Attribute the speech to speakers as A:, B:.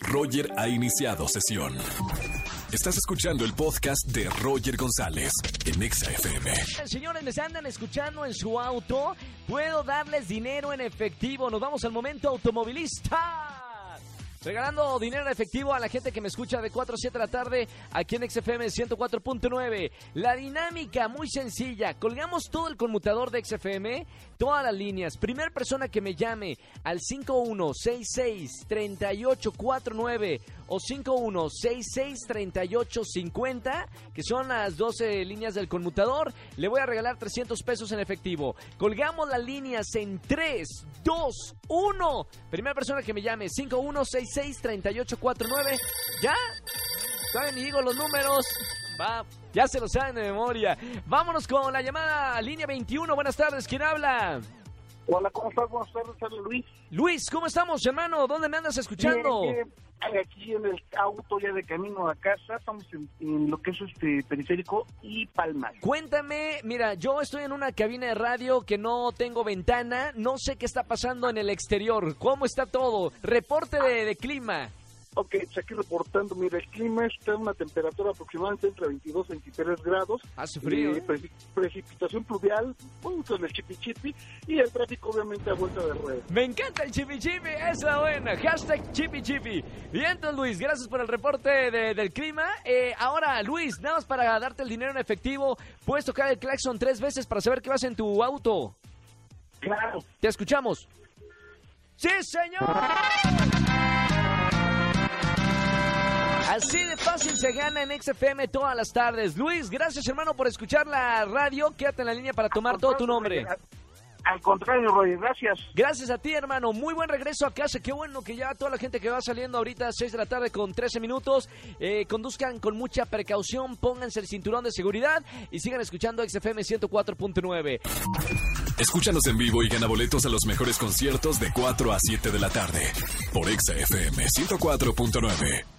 A: Roger ha iniciado sesión. Estás escuchando el podcast de Roger González en Exa FM.
B: Señores, les andan escuchando en su auto. Puedo darles dinero en efectivo. Nos vamos al momento automovilista. Regalando dinero en efectivo a la gente que me escucha de 4 a 7 de la tarde aquí en XFM 104.9. La dinámica muy sencilla. Colgamos todo el conmutador de XFM, todas las líneas. Primer persona que me llame al 5166-3849 o 5166-3850, que son las 12 líneas del conmutador, le voy a regalar 300 pesos en efectivo. Colgamos las líneas en 3, 2, 1. Primera persona que me llame 5166-3849. ¿Ya? Saben y digo los números. Va, ya se lo saben de memoria. Vámonos con la llamada línea 21. Buenas tardes, ¿quién habla?
C: Hola, ¿cómo estás? Buenas tardes, habla Luis.
B: Luis, ¿cómo estamos, hermano? ¿Dónde me andas escuchando?
C: Aquí en el auto, ya de camino a casa, estamos en, en lo que es este periférico y Palmas.
B: Cuéntame, mira, yo estoy en una cabina de radio que no tengo ventana, no sé qué está pasando en el exterior, cómo está todo, reporte de, de clima.
C: Ok, aquí reportando, mira, el clima está en una temperatura aproximadamente entre 22 y 23 grados.
B: Hace frío, Eh,
C: preci- precipitación pluvial, bueno, con el chipi chipi, y el tráfico obviamente a vuelta de rueda.
B: Me encanta el chipi chipi, esa buena. Hashtag chipi chipi. Bien, entonces, Luis, gracias por el reporte de- del clima. Eh, ahora, Luis, nada más para darte el dinero en efectivo, puedes tocar el claxon tres veces para saber qué vas en tu auto.
C: Claro.
B: Te escuchamos. ¡Sí, señor! Así de fácil se gana en XFM todas las tardes. Luis, gracias hermano por escuchar la radio. Quédate en la línea para tomar todo tu nombre.
C: Al contrario, Roger, gracias.
B: Gracias a ti, hermano. Muy buen regreso a casa. Qué bueno que ya toda la gente que va saliendo ahorita a 6 de la tarde con 13 minutos, eh, conduzcan con mucha precaución, pónganse el cinturón de seguridad y sigan escuchando XFM 104.9.
A: Escúchanos en vivo y gana boletos a los mejores conciertos de 4 a 7 de la tarde por Exa FM 104.9.